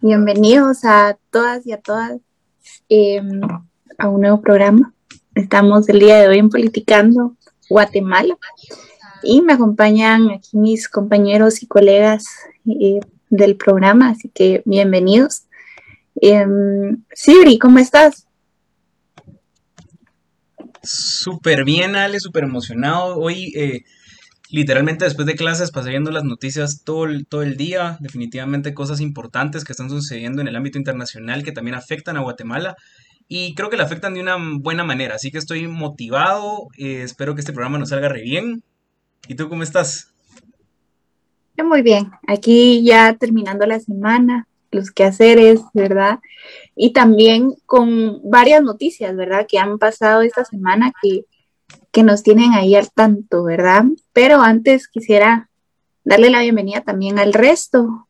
Bienvenidos a todas y a todas em, a un nuevo programa. Estamos el día de hoy en Politicando Guatemala y me acompañan aquí mis compañeros y colegas eh, del programa, así que bienvenidos. Eh, Sibri, ¿cómo estás? Súper bien, Ale, súper emocionado. Hoy, eh, literalmente después de clases, pasé viendo las noticias todo el, todo el día. Definitivamente cosas importantes que están sucediendo en el ámbito internacional que también afectan a Guatemala. Y creo que la afectan de una buena manera. Así que estoy motivado. Eh, espero que este programa nos salga re bien. ¿Y tú cómo estás? Muy bien. Aquí ya terminando la semana, los quehaceres, ¿verdad? Y también con varias noticias, ¿verdad? Que han pasado esta semana que, que nos tienen ahí al tanto, ¿verdad? Pero antes quisiera darle la bienvenida también al resto.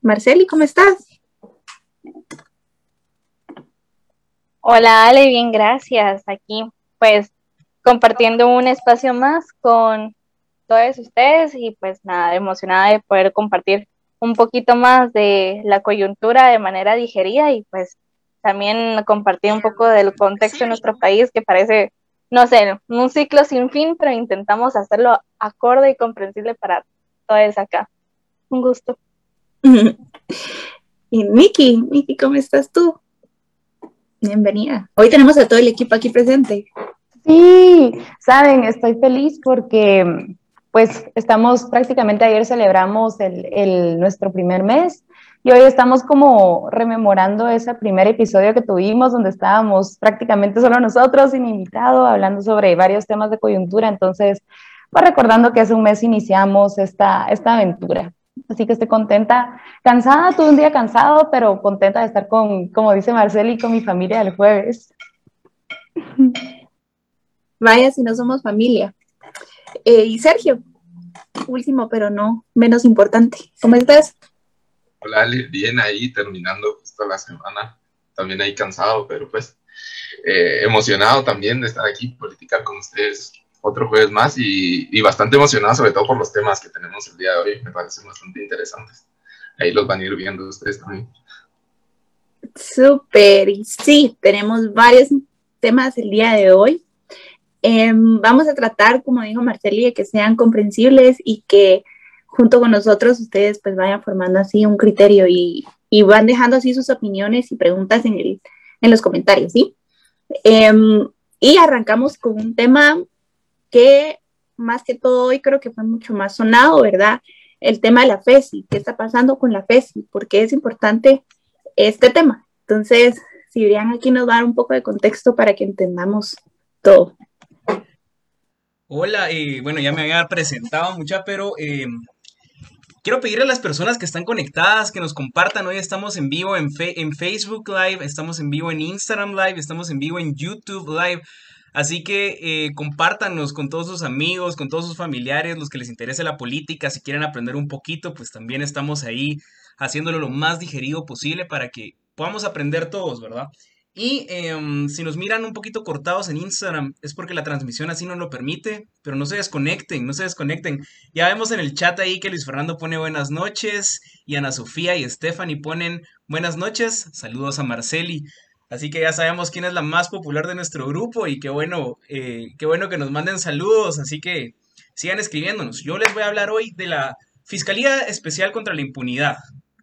Marceli, ¿cómo estás? Hola Ale, bien, gracias. Aquí pues compartiendo un espacio más con todos ustedes y pues nada, emocionada de poder compartir un poquito más de la coyuntura de manera digerida y pues también compartir un poco del contexto de nuestro país que parece, no sé, un ciclo sin fin, pero intentamos hacerlo acorde y comprensible para todos acá. Un gusto. y Miki, Miki, ¿cómo estás tú? Bienvenida. Hoy tenemos a todo el equipo aquí presente. Sí, saben, estoy feliz porque pues estamos prácticamente ayer celebramos el, nuestro primer mes y hoy estamos como rememorando ese primer episodio que tuvimos donde estábamos prácticamente solo nosotros sin invitado hablando sobre varios temas de coyuntura. Entonces, pues recordando que hace un mes iniciamos esta, esta aventura. Así que estoy contenta, cansada, tuve un día cansado, pero contenta de estar con, como dice Marceli, con mi familia el jueves. Vaya si no somos familia. Eh, y Sergio, último, pero no menos importante. ¿Cómo estás? Hola, Ale, bien ahí, terminando justo la semana. También ahí cansado, pero pues eh, emocionado también de estar aquí, politicar con ustedes otro jueves más y, bastante emocionado sobre todo por los temas que tenemos el día de hoy. Me parecen bastante interesantes. Ahí los van a ir viendo ustedes también. Súper, y sí, tenemos varios temas el día de hoy. Em, vamos a tratar, como dijo Marceli, de que sean comprensibles y que junto con nosotros ustedes pues vayan formando así un criterio y, van dejando así sus opiniones y preguntas en, el, en los comentarios, ¿sí? Em, y arrancamos con un tema que más que todo hoy creo que fue mucho más sonado, ¿verdad? El tema de la FESI, ¿qué está pasando con la FESI? ¿Por qué es importante este tema? Entonces, si verían aquí nos dar un poco de contexto para que entendamos todo. Hola, eh, bueno, ya me había presentado mucha, pero eh, quiero pedirle a las personas que están conectadas que nos compartan. Hoy estamos en vivo en, Facebook Live, estamos en vivo en Instagram Live, estamos en vivo en YouTube Live. Así que eh, compártanos con todos sus amigos, con todos sus familiares, los que les interese la política, si quieren aprender un poquito, pues también estamos ahí haciéndolo lo más digerido posible para que podamos aprender todos, ¿verdad? Y em, si nos miran un poquito cortados en Instagram, es porque la transmisión así nos lo permite, pero no se desconecten, no se desconecten. Ya vemos en el chat ahí que Luis Fernando pone buenas noches, y Ana Sofía y Stephanie ponen buenas noches, saludos a Marceli. Así que ya sabemos quién es la más popular de nuestro grupo y qué bueno, eh, qué bueno que nos manden saludos, así que sigan escribiéndonos. Yo les voy a hablar hoy de la Fiscalía Especial contra la Impunidad.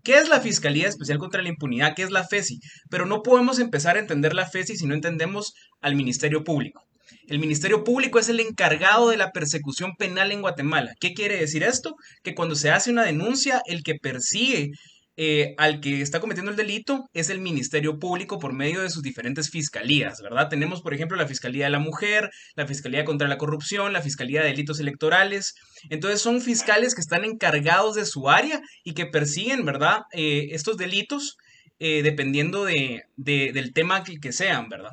¿Qué es la Fiscalía Especial contra la Impunidad? ¿Qué es la FESI? Pero no podemos empezar a entender la FESI si no entendemos al Ministerio Público. El Ministerio Público es el encargado de la persecución penal en Guatemala. ¿Qué quiere decir esto? Que cuando se hace una denuncia, el que persigue eh, al que está cometiendo el delito es el Ministerio Público por medio de sus diferentes fiscalías, ¿verdad? Tenemos, por ejemplo, la Fiscalía de la Mujer, la Fiscalía contra la Corrupción, la Fiscalía de Delitos Electorales. Entonces son fiscales que están encargados de su área y que persiguen, ¿verdad? Eh, estos delitos eh, dependiendo de, del tema que, que sean, ¿verdad?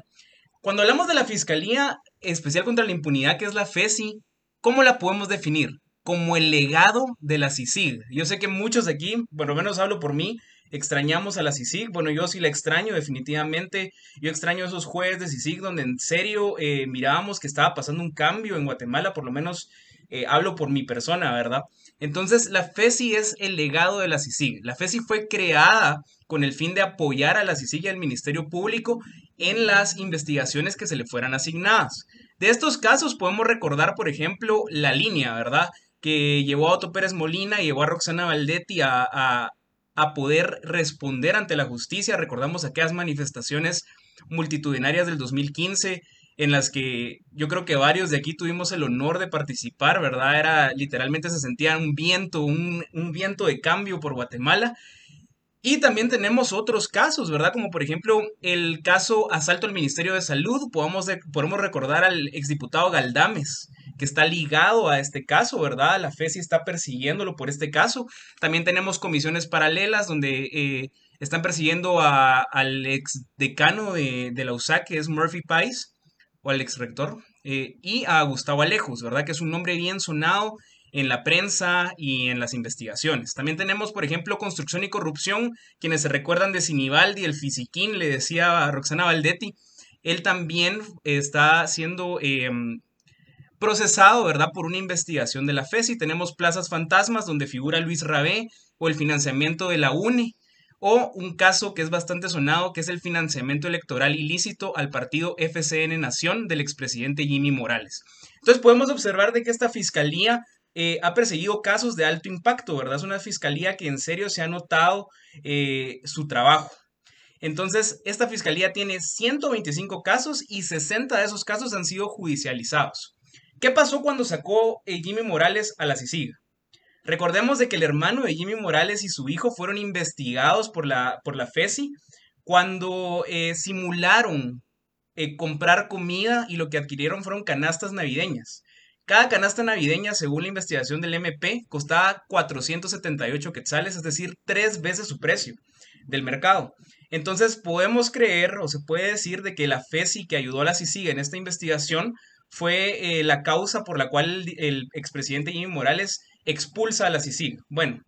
Cuando hablamos de la Fiscalía Especial contra la Impunidad, que es la FESI, ¿cómo la podemos definir? Como el legado de la CICIG. Yo sé que muchos de aquí, por lo menos hablo por mí, extrañamos a la CICIG. Bueno, yo sí la extraño definitivamente. Yo extraño esos jueves de CICIG donde en serio eh, mirábamos que estaba pasando un cambio en Guatemala, por lo menos eh, hablo por mi persona, ¿verdad? Entonces, la FESI es el legado de la CICIG. La FESI fue creada con el fin de apoyar a la CICIG y al Ministerio Público en las investigaciones que se le fueran asignadas. De estos casos podemos recordar, por ejemplo, la línea, ¿verdad? Que llevó a Otto Pérez Molina y llevó a Roxana Valdetti a, a poder responder ante la justicia. Recordamos aquellas manifestaciones multitudinarias del 2015 en las que yo creo que varios de aquí tuvimos el honor de participar, ¿verdad? Era literalmente se sentía un viento, un, viento de cambio por Guatemala. Y también tenemos otros casos, ¿verdad? Como por ejemplo el caso asalto al Ministerio de Salud. Podemos, podemos recordar al exdiputado Galdames, que está ligado a este caso, ¿verdad? La FESI está persiguiéndolo por este caso. También tenemos comisiones paralelas donde eh, están persiguiendo al ex decano de, de la USAC, que es Murphy Pice o al ex rector, eh, y a Gustavo Alejos, ¿verdad? Que es un nombre bien sonado en la prensa y en las investigaciones. También tenemos, por ejemplo, Construcción y Corrupción, quienes se recuerdan de Sinibaldi, el fisiquín, le decía a Roxana Valdetti, él también está siendo em, procesado, ¿verdad?, por una investigación de la FESI. Tenemos plazas fantasmas donde figura Luis Rabé o el financiamiento de la UNE o un caso que es bastante sonado, que es el financiamiento electoral ilícito al partido FCN Nación del expresidente Jimmy Morales. Entonces podemos observar de que esta fiscalía eh, ha perseguido casos de alto impacto, ¿verdad? Es una fiscalía que en serio se ha notado eh, su trabajo. Entonces, esta fiscalía tiene 125 casos y 60 de esos casos han sido judicializados. ¿Qué pasó cuando sacó Jimmy Morales a la CICIG? Recordemos de que el hermano de Jimmy Morales y su hijo fueron investigados por la, por la FESI cuando eh, simularon eh, comprar comida y lo que adquirieron fueron canastas navideñas. Cada canasta navideña, según la investigación del MP, costaba 478 quetzales, es decir, tres veces su precio del mercado. Entonces podemos creer o se puede decir de que la FESI que ayudó a la CICIG en esta investigación fue eh, la causa por la cual el, expresidente Jimmy Morales expulsa a la CICIG. Bueno,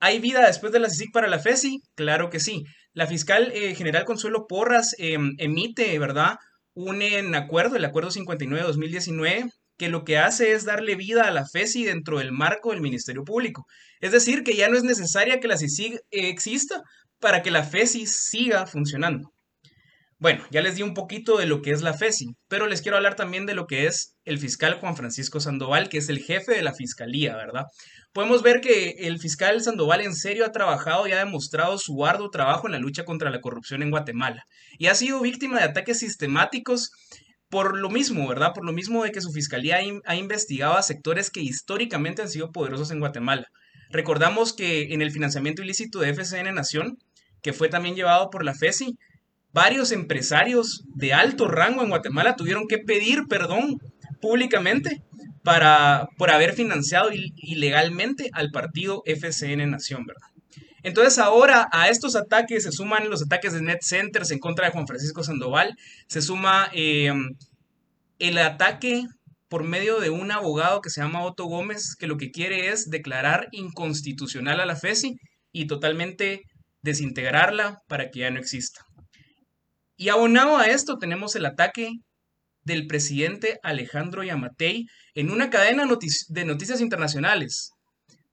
¿hay vida después de la CICIG para la FESI? Claro que sí. La fiscal eh, general Consuelo Porras em, emite, ¿verdad? Un acuerdo, el acuerdo 59-2019, que lo que hace es darle vida a la FESI dentro del marco del Ministerio Público. Es decir, que ya no es necesaria que la CICIG exista para que la FESI siga funcionando. Bueno, ya les di un poquito de lo que es la FESI, pero les quiero hablar también de lo que es el fiscal Juan Francisco Sandoval, que es el jefe de la fiscalía, ¿verdad? Podemos ver que el fiscal Sandoval en serio ha trabajado y ha demostrado su arduo trabajo en la lucha contra la corrupción en Guatemala y ha sido víctima de ataques sistemáticos por lo mismo, ¿verdad? Por lo mismo de que su fiscalía ha investigado a sectores que históricamente han sido poderosos en Guatemala. Recordamos que en el financiamiento ilícito de FCN Nación, que fue también llevado por la FESI, varios empresarios de alto rango en Guatemala tuvieron que pedir perdón públicamente para, por haber financiado ilegalmente al partido FCN Nación, ¿verdad? Entonces ahora a estos ataques se suman los ataques de Net Centers en contra de Juan Francisco Sandoval, se suma em, el ataque por medio de un abogado que se llama Otto Gómez, que lo que quiere es declarar inconstitucional a la FESI y totalmente desintegrarla para que ya no exista. Y abonado a esto tenemos el ataque del presidente Alejandro Yamatei en una cadena de noticias internacionales,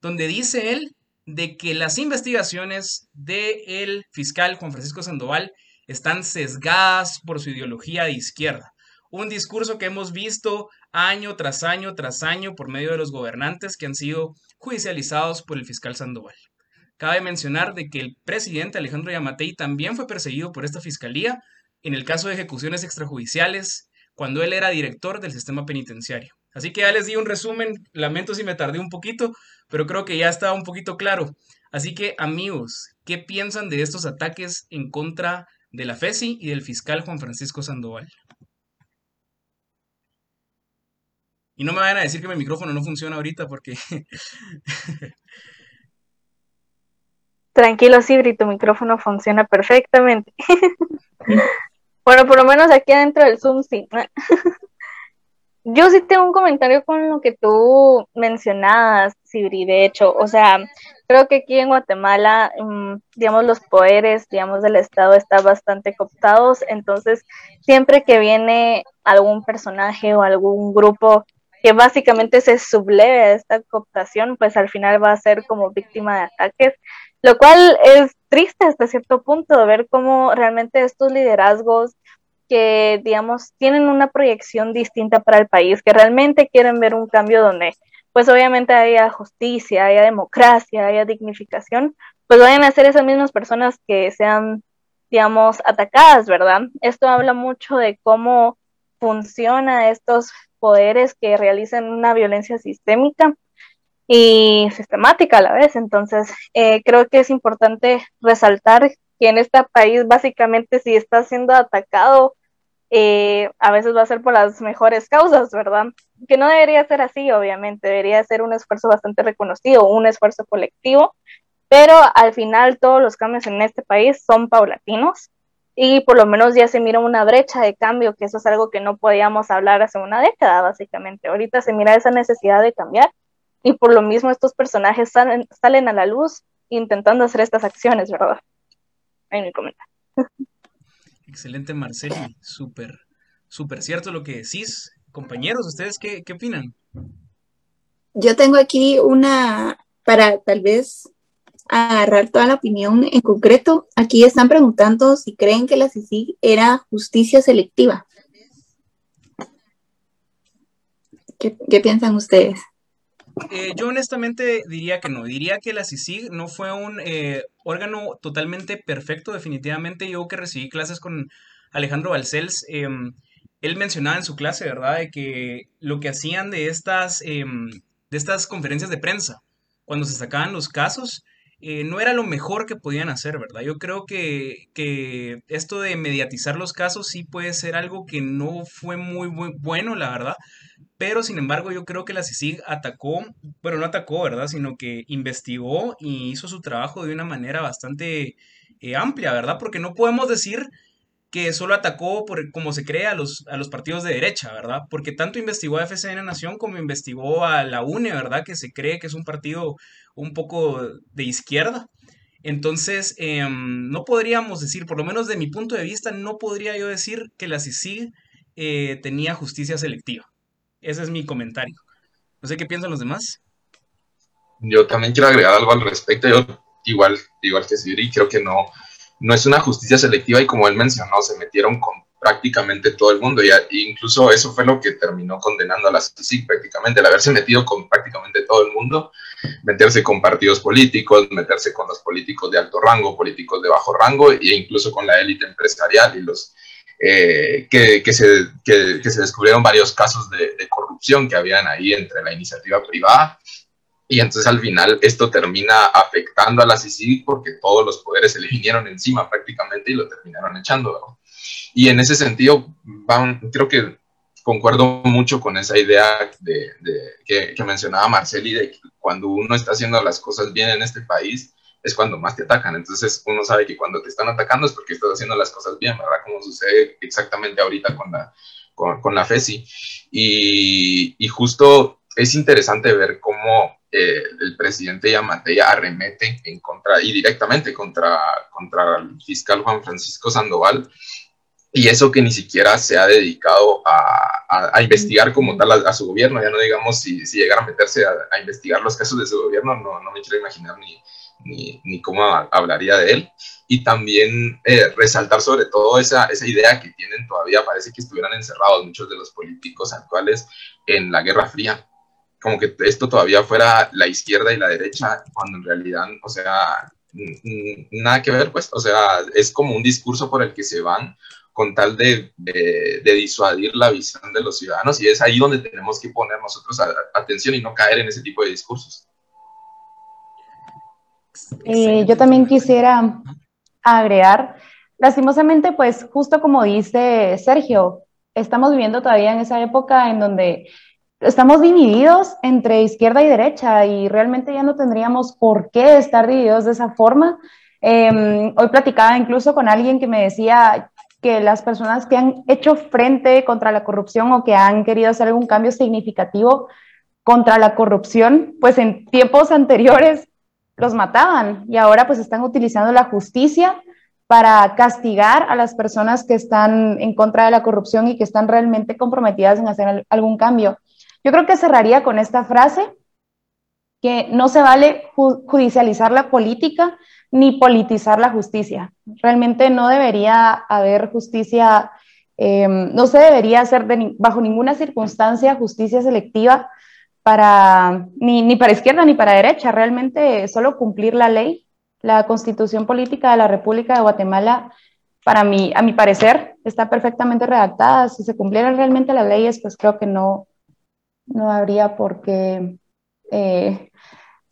donde dice él de que las investigaciones del fiscal Juan Francisco Sandoval están sesgadas por su ideología de izquierda. Un discurso que hemos visto año tras año tras año por medio de los gobernantes que han sido judicializados por el fiscal Sandoval. Cabe mencionar de que el presidente Alejandro Yamatei también fue perseguido por esta fiscalía en el caso de ejecuciones extrajudiciales cuando él era director del sistema penitenciario. Así que ya les di un resumen, lamento si me tardé un poquito, pero creo que ya estaba un poquito claro. Así que amigos, ¿qué piensan de estos ataques en contra de la FESI y del fiscal Juan Francisco Sandoval? Y no me vayan a decir que mi micrófono no funciona ahorita porque Tranquilo, Sibri, tu micrófono funciona perfectamente. bueno, por lo menos aquí adentro del Zoom sí. Yo sí tengo un comentario con lo que tú mencionabas, Sibri, de hecho, o sea, creo que aquí en Guatemala, mm, digamos, los poderes, digamos, del Estado están bastante cooptados, entonces, siempre que viene algún personaje o algún grupo que básicamente se subleve a esta cooptación, pues al final va a ser como víctima de ataques, lo cual es triste hasta cierto punto ver cómo realmente estos liderazgos que, digamos, tienen una proyección distinta para el país, que realmente quieren ver un cambio donde, pues obviamente haya justicia, haya democracia, haya dignificación, pues vayan a ser esas mismas personas que sean, digamos, atacadas, ¿verdad? Esto habla mucho de cómo funciona estos poderes que realizan una violencia sistémica y sistemática a la vez. Entonces, eh, creo que es importante resaltar que en este país básicamente si está siendo atacado, eh, a veces va a ser por las mejores causas, ¿verdad? Que no debería ser así, obviamente, debería ser un esfuerzo bastante reconocido, un esfuerzo colectivo, pero al final todos los cambios en este país son paulatinos y por lo menos ya se mira una brecha de cambio, que eso es algo que no podíamos hablar hace una década, básicamente. Ahorita se mira esa necesidad de cambiar y por lo mismo estos personajes salen, salen a la luz intentando hacer estas acciones, ¿verdad? Ahí mi comentario. Excelente, Marceli. Súper, súper cierto lo que decís. Compañeros, ¿ustedes qué, qué opinan? Yo tengo aquí una, para tal vez agarrar toda la opinión en concreto, aquí están preguntando si creen que la CICIG era justicia selectiva. ¿Qué, qué piensan ustedes? Eh, yo honestamente diría que no, diría que la CICIG no fue un eh, órgano totalmente perfecto, definitivamente. Yo que recibí clases con Alejandro Balcells, em, él mencionaba en su clase, ¿verdad?, de que lo que hacían de estas, em, de estas conferencias de prensa, cuando se sacaban los casos, eh, no era lo mejor que podían hacer, ¿verdad? Yo creo que, que, esto de mediatizar los casos sí puede ser algo que no fue muy, muy bueno, la verdad, pero sin embargo yo creo que la CICIG atacó, bueno, no atacó, ¿verdad? Sino que investigó y hizo su trabajo de una manera bastante eh, amplia, ¿verdad? Porque no podemos decir que solo atacó por como se cree a los, a los partidos de derecha, ¿verdad? Porque tanto investigó a FCN Nación como investigó a la UNE, ¿verdad? Que se cree que es un partido un poco de izquierda. Entonces, em, no podríamos decir, por lo menos de mi punto de vista, no podría yo decir que la CICIG eh, tenía justicia selectiva. Ese es mi comentario. No sé qué piensan los demás. Yo también quiero agregar algo al respecto. Yo, igual, igual que Siri, creo que no, no es una justicia selectiva y como él mencionó, se metieron con prácticamente todo el mundo y, incluso eso fue lo que terminó condenando a la CICIG prácticamente, el haberse metido con prácticamente todo el mundo, meterse con partidos políticos, meterse con los políticos de alto rango, políticos de bajo rango e incluso con la élite empresarial y los eh, que, se, que, se, descubrieron varios casos de, corrupción que habían ahí entre la iniciativa privada. Y entonces al final esto termina afectando a la CICIG porque todos los poderes se le vinieron encima prácticamente y lo terminaron echando. Y en ese sentido, van, creo que concuerdo mucho con esa idea de, que, que, mencionaba Marceli, de que cuando uno está haciendo las cosas bien en este país, es cuando más te atacan. Entonces uno sabe que cuando te están atacando es porque estás haciendo las cosas bien, ¿verdad? Como sucede exactamente ahorita con la, con, la FESI. Y, y, justo es interesante ver cómo eh, el presidente Yamatei arremete en contra, y directamente contra, contra el fiscal Juan Francisco Sandoval, y eso que ni siquiera se ha dedicado a, a, investigar como tal a, su gobierno, ya no digamos si, si llegara a meterse a, investigar los casos de su gobierno, no, no me quiero imaginar ni, ni, ni cómo hablaría de él. Y también eh, resaltar sobre todo esa, esa idea que tienen todavía, parece que estuvieran encerrados muchos de los políticos actuales en la Guerra Fría. Como que esto todavía fuera la izquierda y la derecha, cuando en realidad, o sea, nada que ver, pues, o sea, es como un discurso por el que se van con tal de, de, disuadir la visión de los ciudadanos y es ahí donde tenemos que poner nosotros atención y no caer en ese tipo de discursos. Eh, yo también quisiera agregar, lastimosamente, pues justo como dice Sergio, estamos viviendo todavía en esa época en donde estamos divididos entre izquierda y derecha y realmente ya no tendríamos por qué estar divididos de esa forma. Em, hoy platicaba incluso con alguien que me decía que las personas que han hecho frente contra la corrupción o que han querido hacer algún cambio significativo contra la corrupción, pues en tiempos anteriores los mataban y ahora pues están utilizando la justicia para castigar a las personas que están en contra de la corrupción y que están realmente comprometidas en hacer algún cambio. Yo creo que cerraría con esta frase, que no se vale judicializar la política ni politizar la justicia. Realmente no debería haber justicia, eh, no se debería hacer bajo ninguna circunstancia justicia selectiva para ni, ni para izquierda ni para derecha, realmente solo cumplir la ley. La constitución política de la República de Guatemala, para mí, a mi parecer, está perfectamente redactada. Si se cumplieran realmente las leyes, pues creo que no, no habría por qué eh,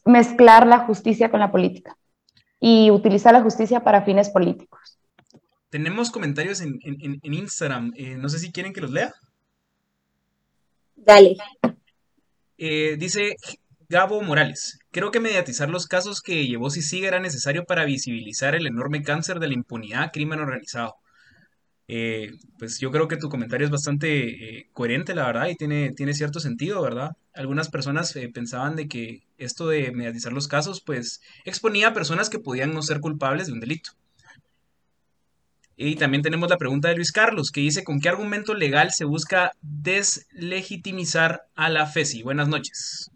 mezclar la justicia con la política y utilizar la justicia para fines políticos. Tenemos comentarios en, Instagram. Eh, no sé si quieren que los lea. Dale. Eh, dice Gabo Morales, creo que mediatizar los casos que llevó Sisiga era necesario para visibilizar el enorme cáncer de la impunidad, crimen organizado. Eh, pues yo creo que tu comentario es bastante eh, coherente, la verdad, y tiene, tiene cierto sentido, ¿verdad? Algunas personas pensaban de que esto de mediatizar los casos, pues exponía a personas que podían no ser culpables de un delito. Y también tenemos la pregunta de Luis Carlos, que dice, ¿con qué argumento legal se busca deslegitimizar a la FESI? Buenas noches.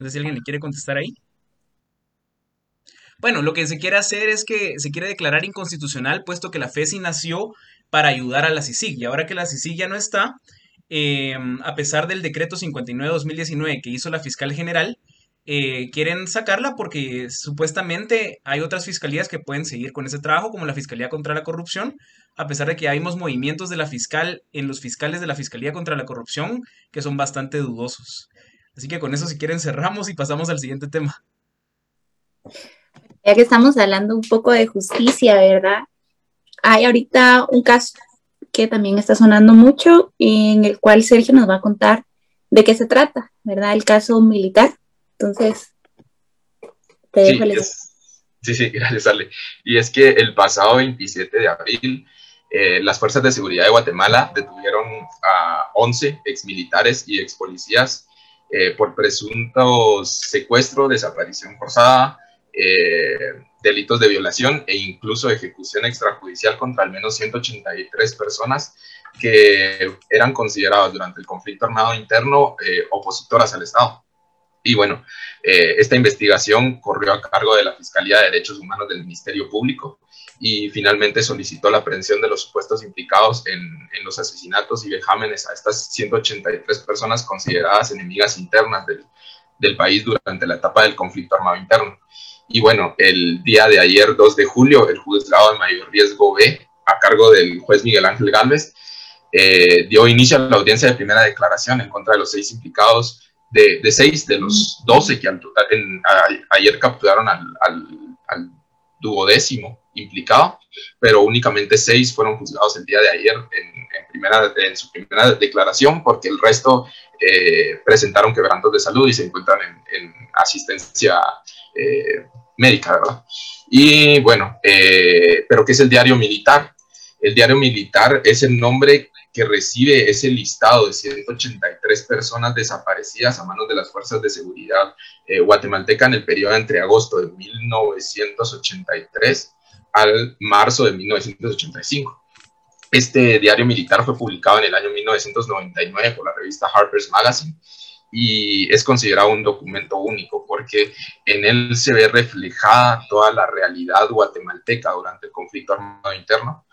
No sé si alguien le quiere contestar ahí. Bueno, lo que se quiere hacer es que se quiere declarar inconstitucional, puesto que la FESI nació para ayudar a la CICIG. Y ahora que la CICIG ya no está, eh, a pesar del decreto 59-2019 que hizo la fiscal general, eh, quieren sacarla porque supuestamente hay otras fiscalías que pueden seguir con ese trabajo, como la Fiscalía contra la Corrupción, a pesar de que hay movimientos de la fiscal en los fiscales de la Fiscalía contra la Corrupción que son bastante dudosos. Así que con eso, si quieren, cerramos y pasamos al siguiente tema. Ya que estamos hablando un poco de justicia, ¿verdad? Hay ahorita un caso que también está sonando mucho, en el cual Sergio nos va a contar de qué se trata, ¿verdad? El caso militar entonces, te dejo sí, sí, gracias, Ale. Y es que el pasado 27 de abril, eh, las fuerzas de seguridad de Guatemala detuvieron a 11 exmilitares y expolicías eh, por presuntos secuestro, desaparición forzada, eh, delitos de violación e incluso ejecución extrajudicial contra al menos 183 personas que eran consideradas durante el conflicto armado interno opositoras al Estado. Y bueno, eh, esta investigación corrió a cargo de la Fiscalía de Derechos Humanos del Ministerio Público y finalmente solicitó la aprehensión de los supuestos implicados en, en los asesinatos y vejámenes a estas 183 personas consideradas enemigas internas del, del país durante la etapa del conflicto armado interno. Y bueno, el día de ayer, 2 de julio, el juzgado de mayor riesgo B, a cargo del juez Miguel Ángel Gálvez, eh, dio inicio a la audiencia de primera declaración en contra de los seis implicados de, seis de los doce que ayer capturaron al, duodécimo implicado, pero únicamente seis fueron juzgados el día de ayer en, primera, en su primera declaración, porque el resto eh, presentaron quebrantos de salud y se encuentran en, asistencia eh, médica, ¿verdad? Y bueno, eh, pero ¿qué es el diario militar? El diario militar es el nombre que recibe ese listado de 183 personas desaparecidas a manos de las fuerzas de seguridad eh, guatemalteca en el periodo entre agosto de 1983 al marzo de 1985. Este diario militar fue publicado en el año 1999 por la revista Harper's Magazine y es considerado un documento único porque en él se ve reflejada toda la realidad guatemalteca durante el conflicto armado interno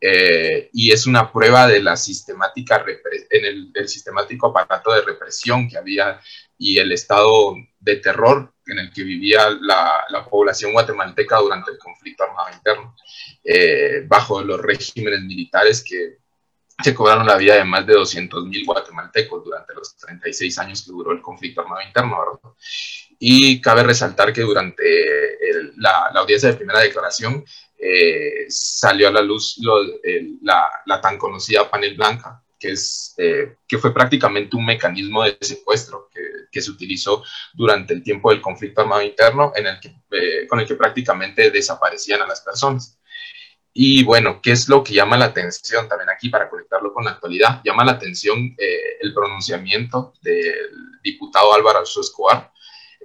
eh, y es una prueba de la sistemática en el, sistemático aparato de represión que había y el estado de terror en el que vivía la, la población guatemalteca durante el conflicto armado interno, eh, bajo los regímenes militares que se cobraron la vida de más de 200.000 guatemaltecos durante los 36 años que duró el conflicto armado interno. Y cabe resaltar que durante la, la, audiencia de primera declaración, eh, salió a la luz la, tan conocida panel blanca, que, es, eh, que fue prácticamente un mecanismo de secuestro que, se utilizó durante el tiempo del conflicto armado interno, en el que, eh, con el que prácticamente desaparecían a las personas. Y bueno, ¿qué es lo que llama la atención también aquí para conectarlo con la actualidad? Llama la atención el pronunciamiento del diputado Álvaro Escobar,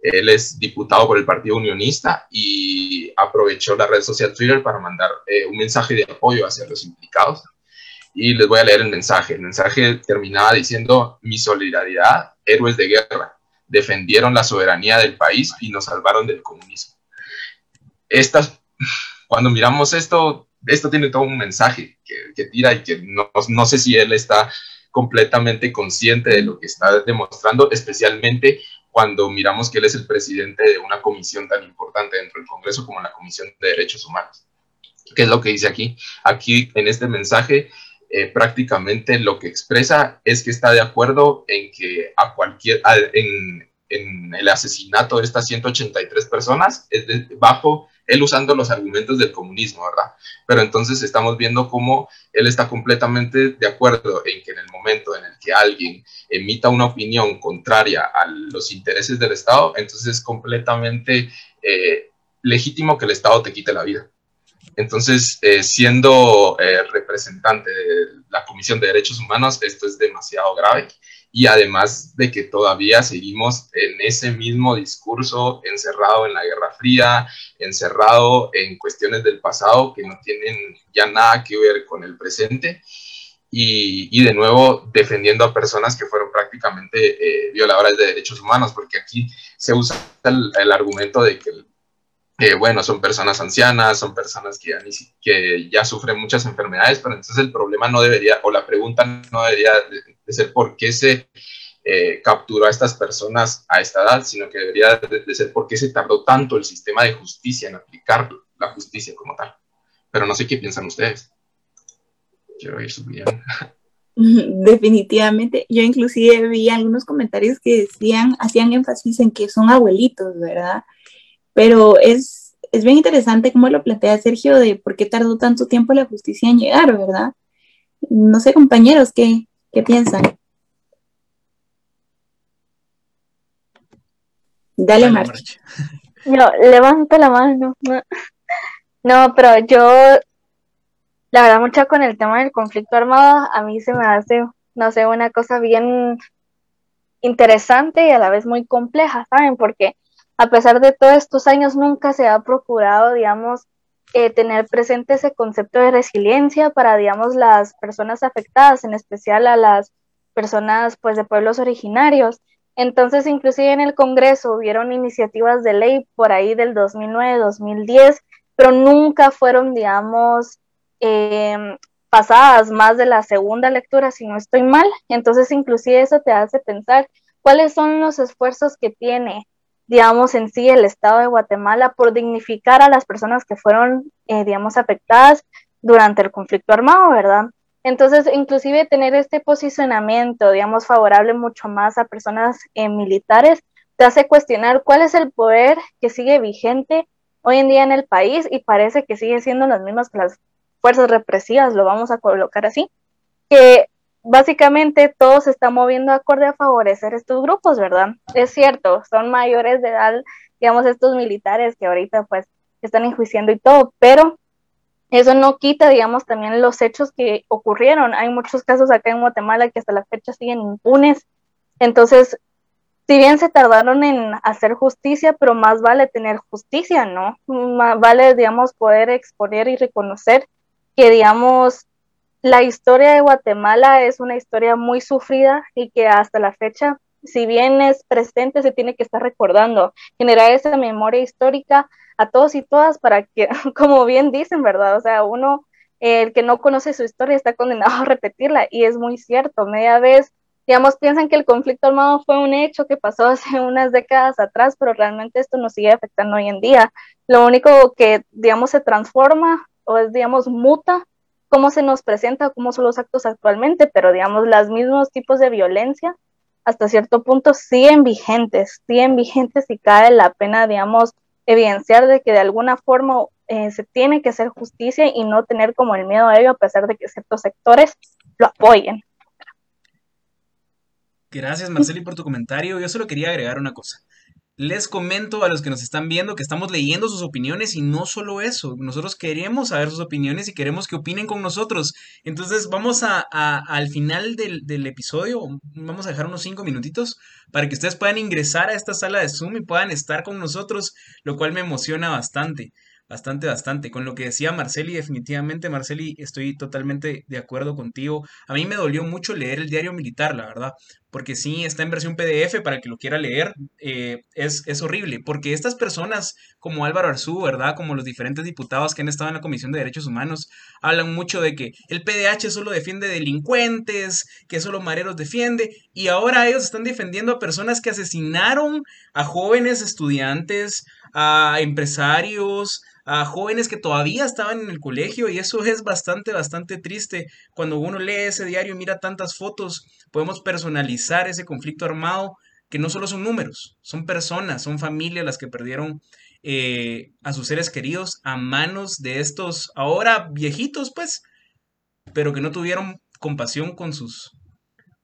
él es diputado por el Partido Unionista y aprovechó la red social Twitter para mandar eh, un mensaje de apoyo hacia los implicados. Y les voy a leer el mensaje. El mensaje terminaba diciendo, mi solidaridad, héroes de guerra, defendieron la soberanía del país y nos salvaron del comunismo. Estas, cuando miramos esto, esto tiene todo un mensaje que, tira y que no, no sé si él está completamente consciente de lo que está demostrando, especialmente cuando miramos que él es el presidente de una comisión tan importante dentro del Congreso como la Comisión de Derechos Humanos. ¿Qué es lo que dice aquí? Aquí en este mensaje eh, prácticamente lo que expresa es que está de acuerdo en que a cualquier, en, en el asesinato de estas 183 personas, es bajo él usando los argumentos del comunismo, ¿verdad? Pero entonces estamos viendo cómo él está completamente de acuerdo en que en el momento en el que alguien emita una opinión contraria a los intereses del Estado, entonces es completamente eh, legítimo que el Estado te quite la vida. Entonces, eh, siendo eh, representante de la Comisión de Derechos Humanos, esto es demasiado grave y además de que todavía seguimos en ese mismo discurso encerrado en la Guerra Fría, encerrado en cuestiones del pasado que no tienen ya nada que ver con el presente y, y de nuevo defendiendo a personas que fueron prácticamente eh, violadoras de derechos humanos, porque aquí se usa el, el argumento de que eh, bueno, son personas ancianas, son personas que ya, que ya sufren muchas enfermedades, pero entonces el problema no debería, o la pregunta no debería de, ser por qué se eh, capturó a estas personas a esta edad, sino que debería de, ser por qué se tardó tanto el sistema de justicia en aplicar la justicia como tal. Pero no sé qué piensan ustedes. Quiero ir subiendo. Definitivamente, yo inclusive vi algunos comentarios que decían, hacían énfasis en que son abuelitos, ¿verdad? Pero es, es bien interesante cómo lo plantea Sergio de por qué tardó tanto tiempo la justicia en llegar, ¿verdad? No sé, compañeros, ¿qué, qué piensan? Dale, March. Yo levanto la mano. No, pero yo, la verdad, mucho con el tema del conflicto armado, a mí se me hace, no sé, una cosa bien interesante y a la vez muy compleja, ¿saben? Porque a pesar de todos estos años, nunca se ha procurado, digamos, eh, tener presente ese concepto de resiliencia para, digamos, las personas afectadas, en especial a las personas, pues, de pueblos originarios. Entonces, inclusive en el Congreso hubieron iniciativas de ley por ahí del 2009-2010, pero nunca fueron, digamos, em, pasadas más de la segunda lectura, si no estoy mal. Entonces, inclusive eso te hace pensar cuáles son los esfuerzos que tiene digamos, en sí el Estado de Guatemala por dignificar a las personas que fueron, eh, digamos, afectadas durante el conflicto armado, ¿verdad? Entonces, inclusive tener este posicionamiento, digamos, favorable mucho más a personas eh, militares, te hace cuestionar cuál es el poder que sigue vigente hoy en día en el país y parece que sigue siendo las mismas que las fuerzas represivas, lo vamos a colocar así, que básicamente todo se está moviendo acorde a favorecer estos grupos, ¿verdad? Es cierto, son mayores de edad, digamos, estos militares que ahorita pues están enjuiciando y todo, pero eso no quita, digamos, también los hechos que ocurrieron. Hay muchos casos acá en Guatemala que hasta la fecha siguen impunes. Entonces, si bien se tardaron en hacer justicia, pero más vale tener justicia, ¿no? Más vale, digamos, poder exponer y reconocer que, digamos, la historia de Guatemala es una historia muy sufrida y que hasta la fecha, si bien es presente, se tiene que estar recordando, generar esa memoria histórica a todos y todas para que, como bien dicen, ¿verdad? O sea, uno, el que no conoce su historia está condenado a repetirla y es muy cierto. Media vez, digamos, piensan que el conflicto armado fue un hecho que pasó hace unas décadas atrás, pero realmente esto nos sigue afectando hoy en día. Lo único que, digamos, se transforma o es, digamos, muta cómo se nos presenta, cómo son los actos actualmente, pero digamos, los mismos tipos de violencia hasta cierto punto siguen vigentes, siguen vigentes y cae la pena, digamos, evidenciar de que de alguna forma eh, se tiene que hacer justicia y no tener como el miedo a ello a pesar de que ciertos sectores lo apoyen. Gracias Marceli por tu comentario. Yo solo quería agregar una cosa. Les comento a los que nos están viendo que estamos leyendo sus opiniones y no solo eso, nosotros queremos saber sus opiniones y queremos que opinen con nosotros. Entonces vamos a, al final del, del, episodio, vamos a dejar unos cinco minutitos para que ustedes puedan ingresar a esta sala de Zoom y puedan estar con nosotros, lo cual me emociona bastante. Bastante, bastante. Con lo que decía Marceli, definitivamente, Marceli, estoy totalmente de acuerdo contigo. A mí me dolió mucho leer el diario militar, la verdad, porque sí, está en versión PDF para que lo quiera leer. Eh, es, es horrible, porque estas personas como Álvaro Arzú, ¿verdad? Como los diferentes diputados que han estado en la Comisión de Derechos Humanos, hablan mucho de que el PDH solo defiende delincuentes, que solo Mareros defiende, y ahora ellos están defendiendo a personas que asesinaron a jóvenes estudiantes, a empresarios, a jóvenes que todavía estaban en el colegio y eso es bastante, bastante triste. Cuando uno lee ese diario y mira tantas fotos, podemos personalizar ese conflicto armado que no solo son números, son personas, son familias las que perdieron eh, a sus seres queridos a manos de estos ahora viejitos, pues, pero que no tuvieron compasión con sus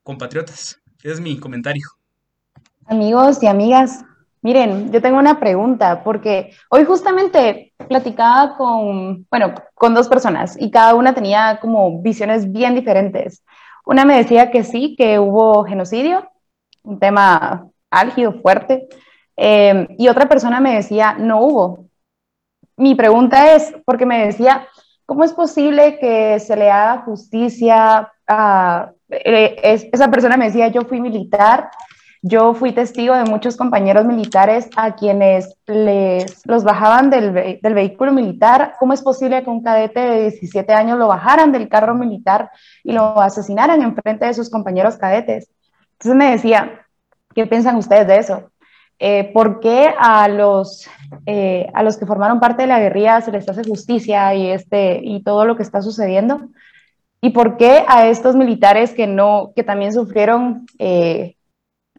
compatriotas. Ese es mi comentario. Amigos y amigas, Miren, yo tengo una pregunta, porque hoy justamente platicaba con, bueno, con dos personas y cada una tenía como visiones bien diferentes. Una me decía que sí, que hubo genocidio, un tema álgido, fuerte, eh, y otra persona me decía, no hubo. Mi pregunta es, porque me decía, ¿cómo es posible que se le haga justicia a... Eh, esa persona me decía, yo fui militar yo fui testigo de muchos compañeros militares a quienes les, los bajaban del, del, vehículo militar. ¿Cómo es posible que un cadete de 17 años lo bajaran del carro militar y lo asesinaran en frente de sus compañeros cadetes? Entonces me decía, ¿qué piensan ustedes de eso? Eh, ¿Por qué a los, eh, a los que formaron parte de la guerrilla se les hace justicia y, este, y todo lo que está sucediendo? ¿Y por qué a estos militares que, no, que también sufrieron eh,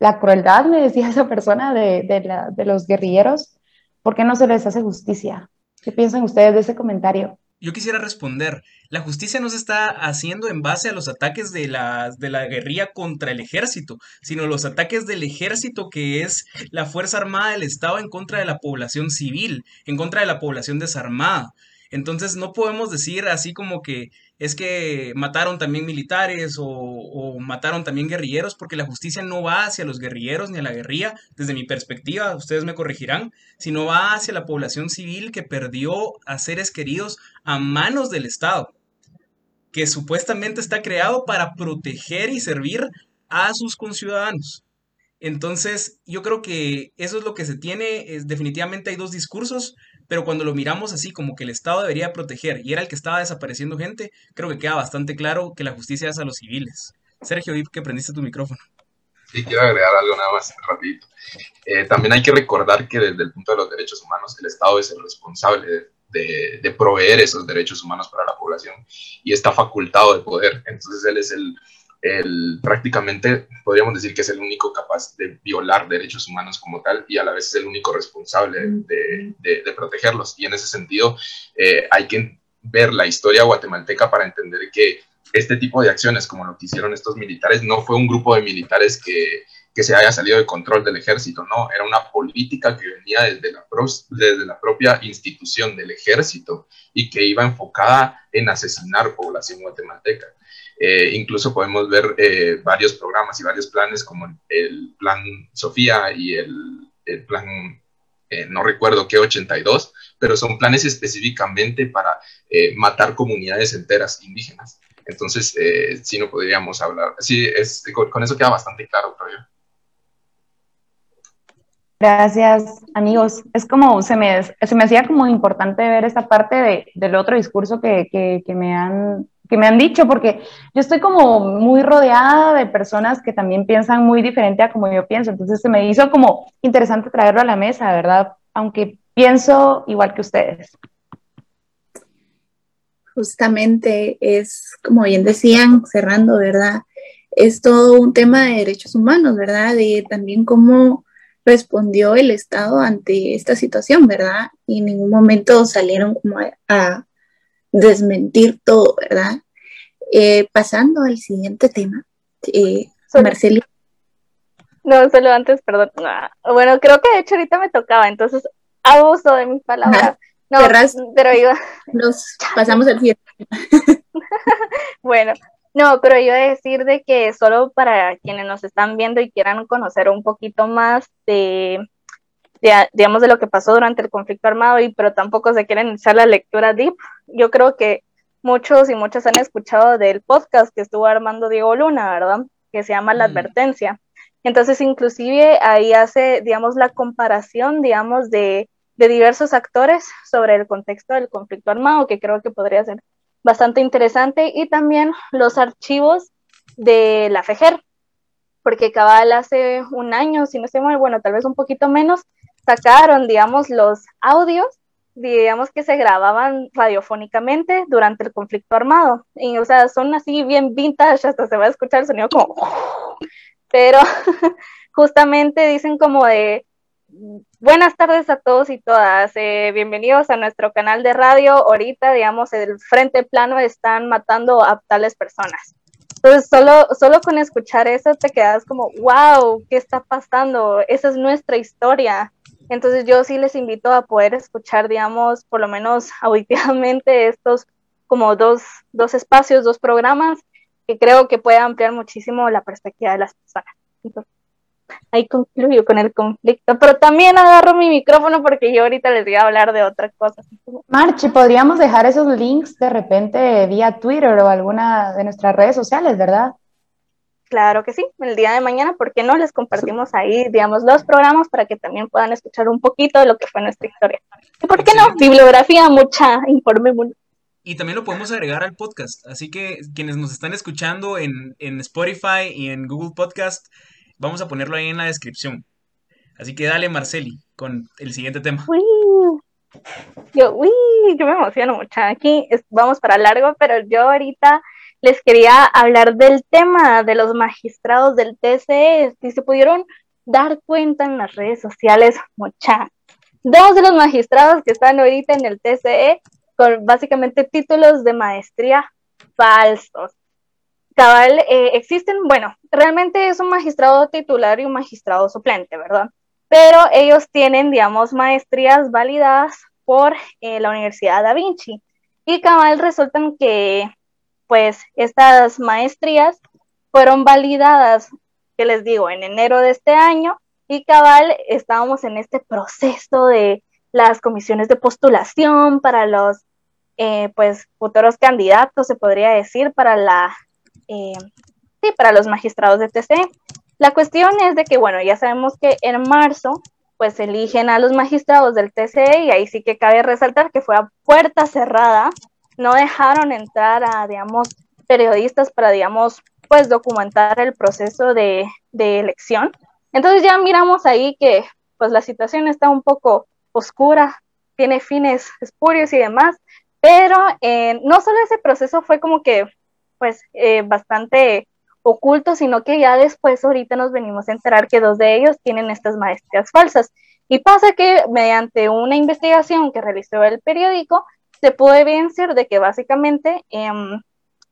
la crueldad, me decía esa persona, de, los guerrilleros, ¿por qué no se les hace justicia? ¿Qué piensan ustedes de ese comentario? Yo quisiera responder, la justicia no se está haciendo en base a los ataques de la, guerrilla contra el ejército, sino los ataques del ejército que es la Fuerza Armada del Estado en contra de la población civil, en contra de la población desarmada. Entonces no podemos decir así como que es que mataron también militares o, mataron también guerrilleros, porque la justicia no va hacia los guerrilleros ni a la guerrilla, desde mi perspectiva, ustedes me corregirán, sino va hacia la población civil que perdió a seres queridos a manos del Estado, que supuestamente está creado para proteger y servir a sus conciudadanos. Entonces, yo creo que eso es lo que se tiene. Es, definitivamente hay dos discursos pero cuando lo miramos así como que el Estado debería proteger y era el que estaba desapareciendo gente, creo que queda bastante claro que la justicia es a los civiles. Sergio, que prendiste tu micrófono. Sí, quiero agregar algo nada más rapidito. Eh, también hay que recordar que desde el punto de los derechos humanos, el Estado es el responsable de, de, proveer esos derechos humanos para la población y está facultado de poder. Entonces él es el el, prácticamente podríamos decir que es el único capaz de violar derechos humanos como tal y a la vez es el único responsable de, de, protegerlos. Y en ese sentido eh, hay que ver la historia guatemalteca para entender que este tipo de acciones como lo que hicieron estos militares no fue un grupo de militares que, que se haya salido de control del ejército, no, era una política que venía desde la, desde la propia institución del ejército y que iba enfocada en asesinar población guatemalteca. Eh, incluso podemos ver eh, varios programas y varios planes como el plan Sofía y el, plan, eh, no recuerdo qué, 82, pero son planes específicamente para matar comunidades enteras indígenas. Entonces, sí no podríamos hablar. Sí, es, con, eso queda bastante claro, creo yo. Gracias, amigos. Es como, se me, se me hacía como importante ver esta parte de, del otro discurso que, que me han que me han dicho, porque yo estoy como muy rodeada de personas que también piensan muy diferente a como yo pienso, entonces se me hizo como interesante traerlo a la mesa, ¿verdad? Aunque pienso igual que ustedes. Justamente es, como bien decían, cerrando, ¿verdad? Es todo un tema de derechos humanos, ¿verdad? De también cómo respondió el Estado ante esta situación, ¿verdad? Y en ningún momento salieron como a desmentir todo, ¿verdad? Eh, pasando al siguiente tema, eh, Marceli. No, solo antes, perdón. Ah, bueno, creo que de hecho ahorita me tocaba, entonces abuso de mis palabras. No, pero iba. Nos pasamos al siguiente. bueno, no, pero iba a decir de que solo para quienes nos están viendo y quieran conocer un poquito más de digamos, de lo que pasó durante el conflicto armado, y pero tampoco se quieren echar la lectura deep. Yo creo que muchos y muchas han escuchado del podcast que estuvo armando Diego Luna, ¿verdad? Que se llama La mm. Advertencia. Entonces, inclusive ahí hace, digamos, la comparación, digamos, de, de diversos actores sobre el contexto del conflicto armado, que creo que podría ser bastante interesante, y también los archivos de la FEJER, porque cabal hace un año, si no estoy mal, bueno, tal vez un poquito menos, sacaron, digamos, los audios, digamos, que se grababan radiofónicamente durante el conflicto armado. Y, o sea, son así bien vintage, hasta se va a escuchar el sonido como... Pero justamente dicen como de... Buenas tardes a todos y todas. Eh, bienvenidos a nuestro canal de radio. Ahorita, digamos, el frente plano están matando a tales personas. Entonces, solo, solo con escuchar eso te quedas como, wow, ¿qué está pasando? Esa es nuestra historia. Entonces yo sí les invito a poder escuchar, digamos, por lo menos auditivamente estos como dos, dos espacios, dos programas que creo que puede ampliar muchísimo la perspectiva de las personas. Ahí concluyo con el conflicto, pero también agarro mi micrófono porque yo ahorita les voy a hablar de otra cosa. Marche, podríamos dejar esos links de repente vía Twitter o alguna de nuestras redes sociales, ¿verdad? Claro que sí, el día de mañana, ¿por qué no les compartimos ahí, digamos, los programas para que también puedan escuchar un poquito de lo que fue nuestra historia? ¿Y por qué no? Bibliografía, mucha, informe. Y también lo podemos agregar al podcast, así que quienes nos están escuchando en, en Spotify y en Google Podcast, vamos a ponerlo ahí en la descripción. Así que dale, Marceli, con el siguiente tema. Uy, yo, uy, yo me emociono mucho. Aquí vamos para largo, pero yo ahorita les quería hablar del tema de los magistrados del TCE. Si se pudieron dar cuenta en las redes sociales, mucha. Dos de los magistrados que están ahorita en el TCE con básicamente títulos de maestría falsos. Cabal, eh, existen, bueno, realmente es un magistrado titular y un magistrado suplente, ¿verdad? Pero ellos tienen, digamos, maestrías validadas por eh, la Universidad Da Vinci. Y cabal resultan que pues estas maestrías fueron validadas, que les digo, en enero de este año y cabal estábamos en este proceso de las comisiones de postulación para los eh, pues futuros candidatos, se podría decir, para la eh, sí, para los magistrados de TC. La cuestión es de que, bueno, ya sabemos que en marzo pues eligen a los magistrados del TCE y ahí sí que cabe resaltar que fue a puerta cerrada no dejaron entrar a, digamos, periodistas para, digamos, pues documentar el proceso de, elección. Entonces ya miramos ahí que pues la situación está un poco oscura, tiene fines espurios y demás, pero eh, no solo ese proceso fue como que pues eh, bastante oculto, sino que ya después ahorita nos venimos a enterar que dos de ellos tienen estas maestrías falsas. Y pasa que mediante una investigación que realizó el periódico, se pudo evidenciar de que básicamente, em,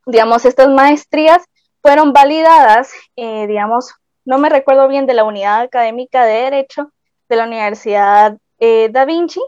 digamos, estas maestrías fueron validadas, eh, digamos, no me recuerdo bien de la unidad académica de Derecho de la Universidad eh, Da Vinci,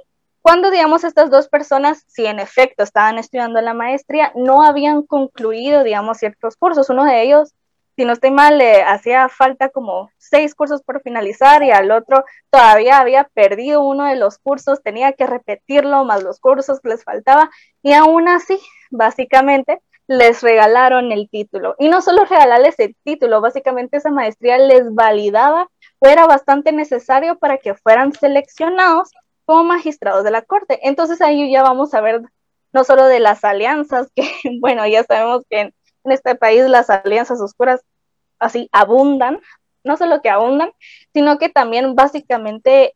cuando, digamos, estas dos personas, si en efecto estaban estudiando la maestría, no habían concluido, digamos, ciertos cursos. Uno de ellos si no estoy mal, le hacía falta como seis cursos por finalizar y al otro todavía había perdido uno de los cursos, tenía que repetirlo más los cursos que les faltaba y aún así, básicamente, les regalaron el título. Y no solo regalarles el título, básicamente esa maestría les validaba o era bastante necesario para que fueran seleccionados como magistrados de la Corte. Entonces ahí ya vamos a ver no solo de las alianzas, que bueno, ya sabemos que en, este país las alianzas oscuras así abundan, no solo que abundan, sino que también básicamente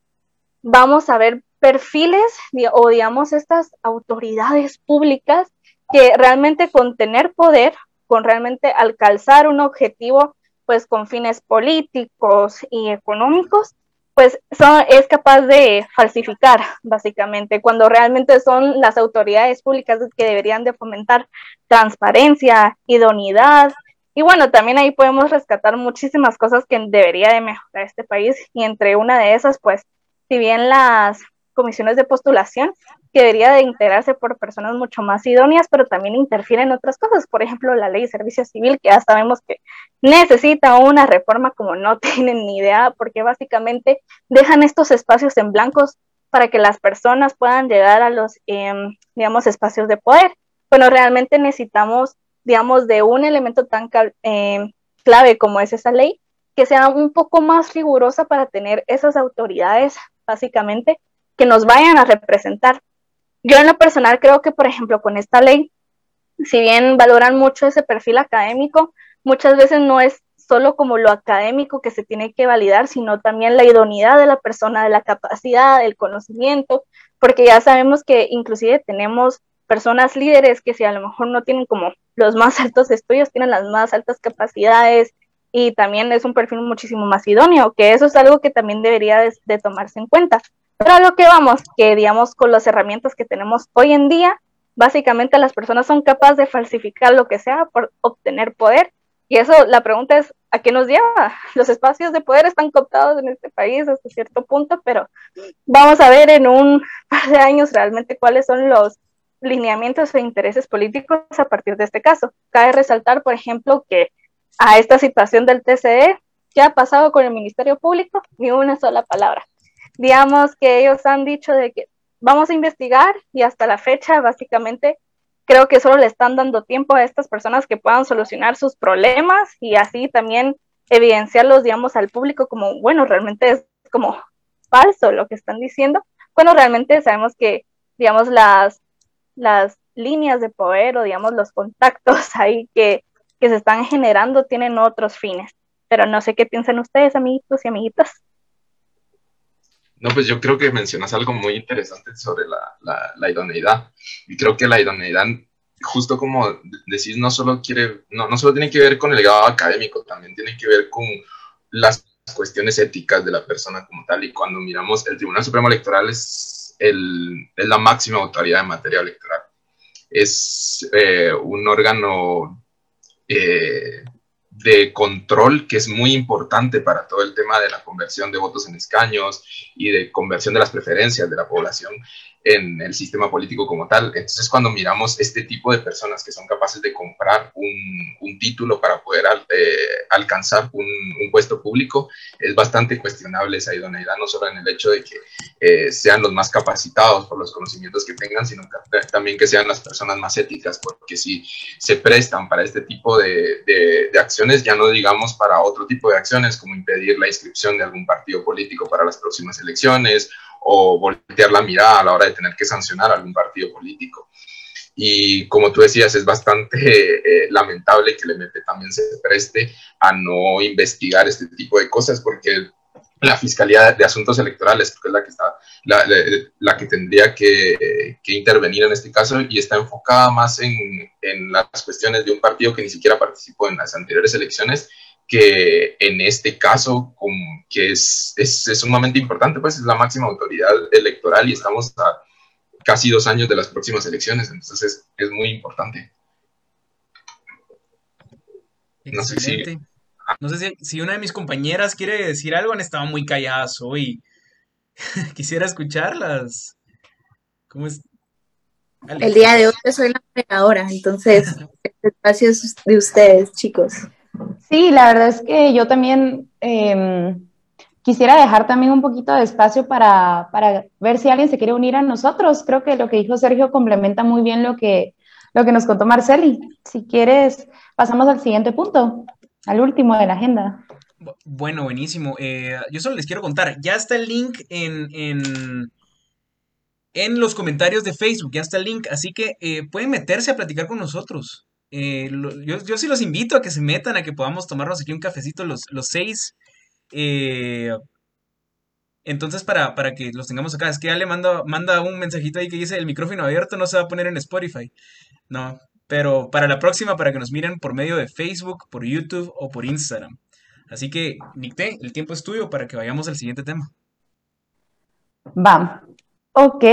vamos a ver perfiles o digamos estas autoridades públicas que realmente con tener poder, con realmente alcanzar un objetivo, pues con fines políticos y económicos, pues son, es capaz de falsificar, básicamente, cuando realmente son las autoridades públicas que deberían de fomentar transparencia, idoneidad, y bueno, también ahí podemos rescatar muchísimas cosas que debería de mejorar este país, y entre una de esas, pues, si bien las, comisiones de postulación que debería de integrarse por personas mucho más idóneas, pero también interfiere en otras cosas. Por ejemplo, la ley de servicio civil, que ya sabemos que necesita una reforma como no tienen ni idea, porque básicamente dejan estos espacios en blancos para que las personas puedan llegar a los, em, digamos, espacios de poder. Bueno, realmente necesitamos, digamos, de un elemento tan em, clave como es esa ley, que sea un poco más rigurosa para tener esas autoridades, básicamente, que nos vayan a representar. Yo en lo personal creo que, por ejemplo, con esta ley, si bien valoran mucho ese perfil académico, muchas veces no es solo como lo académico que se tiene que validar, sino también la idoneidad de la persona, de la capacidad, del conocimiento, porque ya sabemos que inclusive tenemos personas líderes que si a lo mejor no tienen como los más altos estudios, tienen las más altas capacidades y también es un perfil muchísimo más idóneo, que eso es algo que también debería de, tomarse en cuenta. Pero a lo que vamos, que digamos con las herramientas que tenemos hoy en día, básicamente las personas son capaces de falsificar lo que sea por obtener poder y eso, la pregunta es, ¿a qué nos lleva? Los espacios de poder están cooptados en este país hasta cierto punto, pero vamos a ver en un par de años realmente cuáles son los lineamientos e intereses políticos a partir de este caso. Cabe resaltar, por ejemplo, que a esta situación del TCE, ¿qué ha pasado con el Ministerio Público? Ni una sola palabra. Digamos que ellos han dicho de que vamos a investigar y hasta la fecha básicamente creo que solo le están dando tiempo a estas personas que puedan solucionar sus problemas y así también evidenciarlos, digamos, al público como, bueno, realmente es como falso lo que están diciendo, cuando realmente sabemos que, digamos, las, las líneas de poder o, digamos, los contactos ahí que, que se están generando tienen otros fines. Pero no sé qué piensan ustedes, amiguitos y amiguitas. No, pues yo creo que mencionas algo muy interesante sobre la, la, idoneidad. Y creo que la idoneidad, justo como decís, no solo, quiere, no, no solo tiene que ver con el grado académico, también tiene que ver con las cuestiones éticas de la persona como tal. Y cuando miramos, el Tribunal Supremo Electoral es, el, es la máxima autoridad en materia electoral. Es eh, un órgano eh, de control que es muy importante para todo el tema de la conversión de votos en escaños y de conversión de las preferencias de la población en el sistema político como tal. Entonces, cuando miramos este tipo de personas que son capaces de comprar un, título para poder eh, alcanzar un, puesto público, es bastante cuestionable esa idoneidad, no solo en el hecho de que eh, sean los más capacitados por los conocimientos que tengan, sino también que sean las personas más éticas, porque si se prestan para este tipo de, de acciones, ya no digamos para otro tipo de acciones, como impedir la inscripción de algún partido político para las próximas elecciones o voltear la mirada a la hora de tener que sancionar a algún partido político. Y como tú decías, es bastante eh, lamentable que el MP también se preste a no investigar este tipo de cosas, porque la Fiscalía de Asuntos Electorales, es la que, está, la, la, que tendría que, que, intervenir en este caso y está enfocada más en, en, las cuestiones de un partido que ni siquiera participó en las anteriores elecciones que en este caso, que es, es, es, sumamente importante, pues es la máxima autoridad electoral y estamos a casi dos años de las próximas elecciones, entonces es, es muy importante. No sé, si, no sé si, si, una de mis compañeras quiere decir algo, han estado muy calladas hoy. Quisiera escucharlas. ¿Cómo es? El día de hoy soy la operadora, entonces este espacio es de ustedes, chicos. Sí, la verdad es que yo también em, quisiera dejar también un poquito de espacio para, ver si alguien se quiere unir a nosotros. Creo que lo que dijo Sergio complementa muy bien lo que, lo que nos contó Marceli. Si quieres, pasamos al siguiente punto, al último de la agenda. Bueno, buenísimo. Eh, yo solo les quiero contar, ya está el link en, en, en, los comentarios de Facebook, ya está el link, así que eh, pueden meterse a platicar con nosotros. Eh, yo, sí los invito a que se metan, a que podamos tomarnos aquí un cafecito los, los seis. Eh, entonces, para, para, que los tengamos acá, es que ya le manda, manda un mensajito ahí que dice el micrófono abierto no se va a poner en Spotify. No, pero para la próxima, para que nos miren por medio de Facebook, por YouTube o por Instagram. Así que, Nicté, el tiempo es tuyo para que vayamos al siguiente tema. Va. Ok,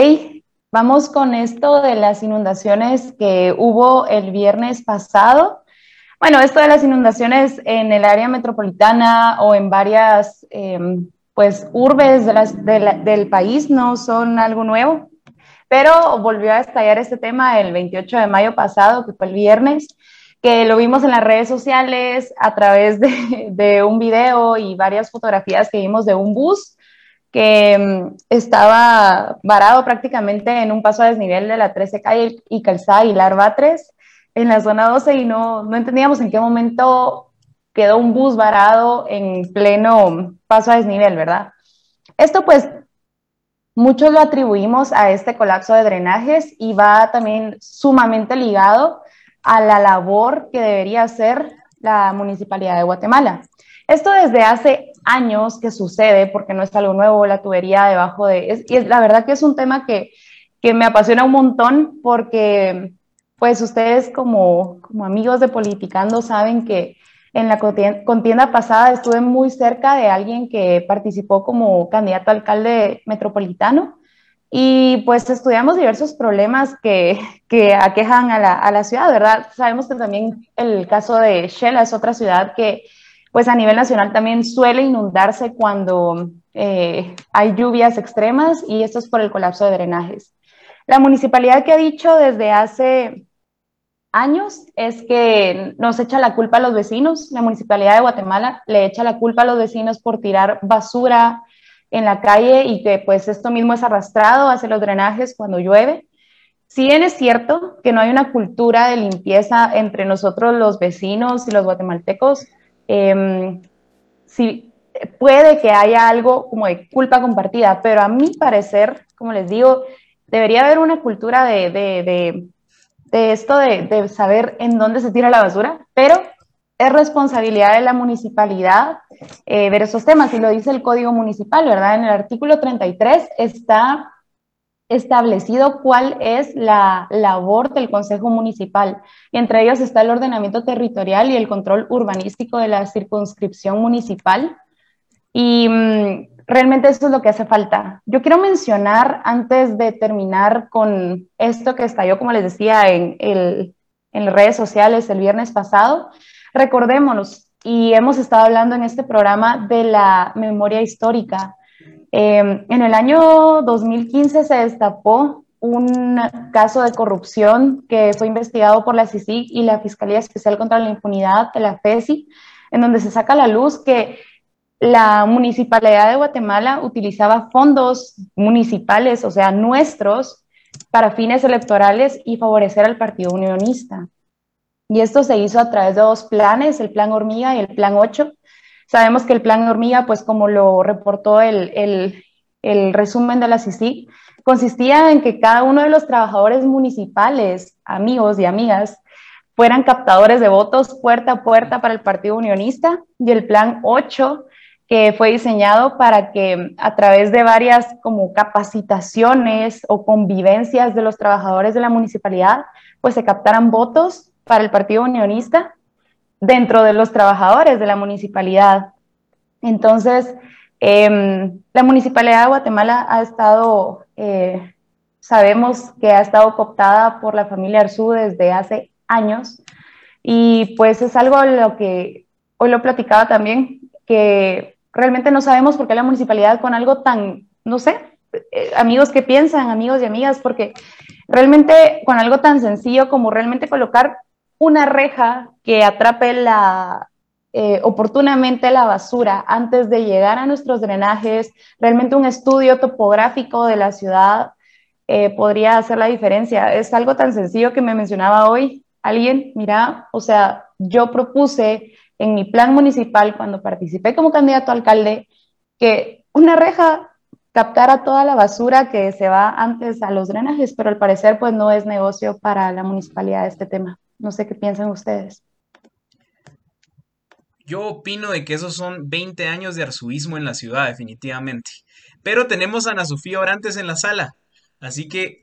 Vamos con esto de las inundaciones que hubo el viernes pasado. Bueno, esto de las inundaciones en el área metropolitana o en varias, em, pues urbes del país no son algo nuevo, pero volvió a estallar este tema el 28 de mayo pasado, que fue el viernes, que lo vimos en las redes sociales a través de, de un video y varias fotografías que vimos de un bus que mm, estaba varado prácticamente en un paso a desnivel de la 13 calle y calzada Larva 3 en la zona 12 y no, no entendíamos en qué momento quedó un bus varado en pleno paso a desnivel, ¿verdad? Esto pues muchos lo atribuimos a este colapso de drenajes y va también sumamente ligado a la labor que debería hacer la Municipalidad de Guatemala. Esto desde hace años que sucede, porque no es algo nuevo, la tubería debajo de... y es, la verdad que es un tema que, que me apasiona un montón porque pues ustedes como, como amigos de Politicando saben que en la contienda pasada estuve muy cerca de alguien que participó como candidato a alcalde metropolitano y pues estudiamos diversos problemas que, que aquejan a la, a la, ciudad, ¿verdad? Sabemos que también el caso de Shela es otra ciudad que pues a nivel nacional también suele inundarse cuando eh, hay lluvias extremas y esto es por el colapso de drenajes. La municipalidad que ha dicho desde hace años es que nos echa la culpa a los vecinos. La municipalidad de Guatemala le echa la culpa a los vecinos por tirar basura en la calle y que pues esto mismo es arrastrado hacia los drenajes cuando llueve. Si bien es cierto que no hay una cultura de limpieza entre nosotros los vecinos y los guatemaltecos, eh, sí, puede que haya algo como de culpa compartida, pero a mi parecer, como les digo, debería haber una cultura de, de de esto de, saber en dónde se tira la basura, pero es responsabilidad de la municipalidad eh, ver esos temas, y lo dice el Código Municipal, ¿verdad? En el artículo 33 está establecido cuál es la labor del Consejo Municipal, y entre ellos está el ordenamiento territorial y el control urbanístico de la circunscripción municipal. Y mm, realmente eso es lo que hace falta. Yo quiero mencionar, antes de terminar con esto que estalló, como les decía, en, el, en redes sociales el viernes pasado, recordémonos, y hemos estado hablando en este programa de la memoria histórica. Em, en el año 2015 se destapó un caso de corrupción que fue investigado por la CICIG y la Fiscalía Especial contra la Impunidad de la FESI, en donde se saca a la luz que la municipalidad de Guatemala utilizaba fondos municipales, o sea, nuestros, para fines electorales y favorecer al Partido Unionista. Y esto se hizo a través de dos planes, el Plan Hormiga y el Plan 8. Sabemos que el Plan Hormiga, pues como lo reportó el, el resumen de la CICIC, consistía en que cada uno de los trabajadores municipales, amigos y amigas, fueran captadores de votos puerta a puerta para el Partido Unionista y el Plan 8 que fue diseñado para que a través de varias como capacitaciones o convivencias de los trabajadores de la municipalidad, pues se captaran votos para el Partido Unionista dentro de los trabajadores de la municipalidad. Entonces, em, la municipalidad de Guatemala ha estado, eh, sabemos que ha estado cooptada por la familia Arzú desde hace años y pues es algo lo que hoy lo platicaba también, que realmente no sabemos por qué la municipalidad con algo tan, no sé, eh, amigos que piensan, amigos y amigas, porque realmente con algo tan sencillo como realmente colocar una reja que atrape la, eh, oportunamente la basura antes de llegar a nuestros drenajes, realmente un estudio topográfico de la ciudad eh, podría hacer la diferencia. Es algo tan sencillo que me mencionaba hoy alguien, mira, o sea, yo propuse en mi plan municipal, cuando participé como candidato a alcalde, que una reja captara toda la basura que se va antes a los drenajes, pero al parecer pues no es negocio para la municipalidad este tema. No sé qué piensan ustedes. Yo opino de que esos son 20 años de arzuismo en la ciudad, definitivamente. Pero tenemos a Ana Sofía Orantes en la sala. Así que,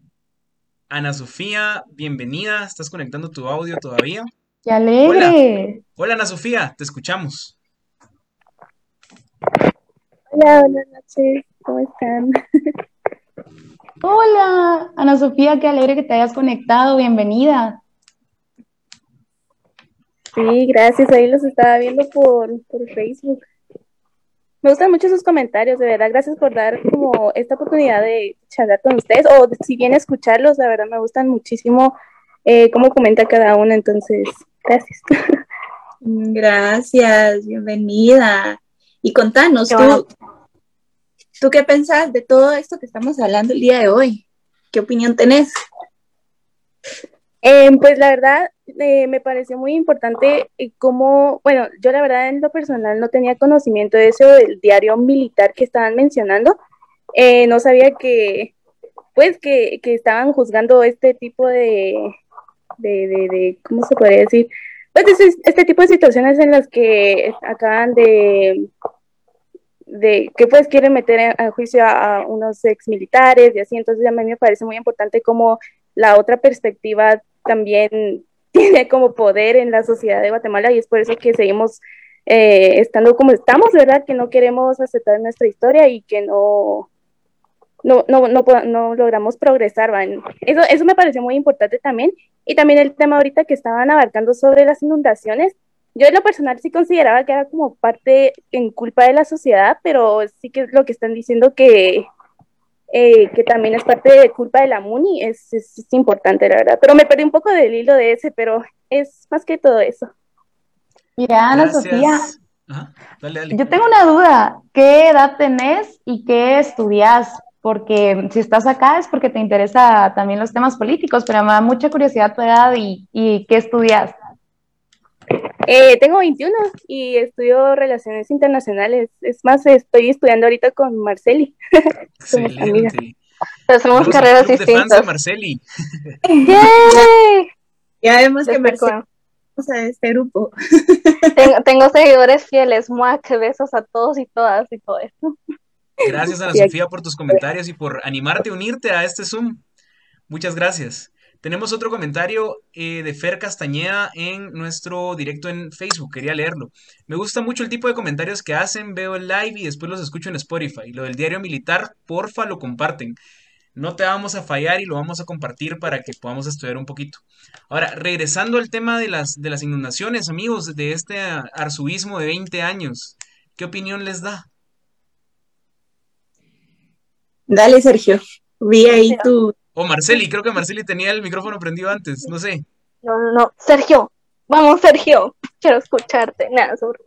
Ana Sofía, bienvenida. ¿Estás conectando tu audio todavía? ¡Qué alegre! Hola, Ana Sofía, te escuchamos. Hola, buenas noches, ¿cómo están? Hola, Ana Sofía, qué alegre que te hayas conectado, bienvenida. Sí, gracias, ahí los estaba viendo por, por Facebook. Me gustan mucho sus comentarios, de verdad. Gracias por dar como esta oportunidad de charlar con ustedes o si bien escucharlos, la verdad me gustan muchísimo eh, cómo comenta cada uno. Entonces, gracias. Gracias, bienvenida. Y contanos, tú, ¿tú qué pensás de todo esto que estamos hablando el día de hoy? ¿Qué opinión tenés? Eh, pues la verdad, eh, me pareció muy importante eh, cómo, bueno, yo la verdad en lo personal no tenía conocimiento de eso del diario militar que estaban mencionando. no sabía que, pues, que, que, estaban juzgando este tipo de, de, de, ¿cómo se podría decir? Pues este, tipo de situaciones en las que acaban de, de que pues quieren meter a juicio a, unos ex militares y así, entonces a mí me parece muy importante como la otra perspectiva también tiene como poder en la sociedad de Guatemala y es por eso que seguimos eh, estando como estamos, ¿verdad? Que no queremos aceptar nuestra historia y que no, no, no, no, no logramos progresar. Eso, eso me pareció muy importante también. Y también el tema ahorita que estaban abarcando sobre las inundaciones. Yo en lo personal sí consideraba que era como parte en culpa de la sociedad, pero sí que es lo que están diciendo que eh, que también es parte de culpa de la MUNI, es, es, importante, la verdad. Pero me perdí un poco del hilo de ese, pero es más que todo eso. Mira, Ana Sofía, yo tengo una duda. ¿Qué edad tenés y qué estudias? Porque si estás acá es porque te interesa también los temas políticos, pero me da mucha curiosidad tu edad y, y qué estudias. Eh, tengo 21 y estudio Relaciones Internacionales. Es más, estoy estudiando ahorita con Marceli. Somos amigas. Pero somos carreras distintas. Marceli. Ya vemos que Marceli de este grupo. Tengo, tengo, seguidores fieles, muac, besos a todos y todas y todo eso. Gracias, Ana Sofía, por tus comentarios y por animarte a unirte a este Zoom. Muchas gracias. Tenemos otro comentario eh, de Fer Castañeda en nuestro directo en Facebook. Quería leerlo. Me gusta mucho el tipo de comentarios que hacen. Veo el live y después los escucho en Spotify. Lo del diario militar, porfa, lo comparten. No te vamos a fallar y lo vamos a compartir para que podamos estudiar un poquito. Ahora, regresando al tema de las, de las inundaciones, amigos, de este arzobismo de 20 años, ¿qué opinión les da? Dale, Sergio. Vi ahí tu, o Marceli, creo que Marceli tenía el micrófono prendido antes, no sé. No, no, no. Sergio, vamos, Sergio. Quiero escucharte. Nada, sobre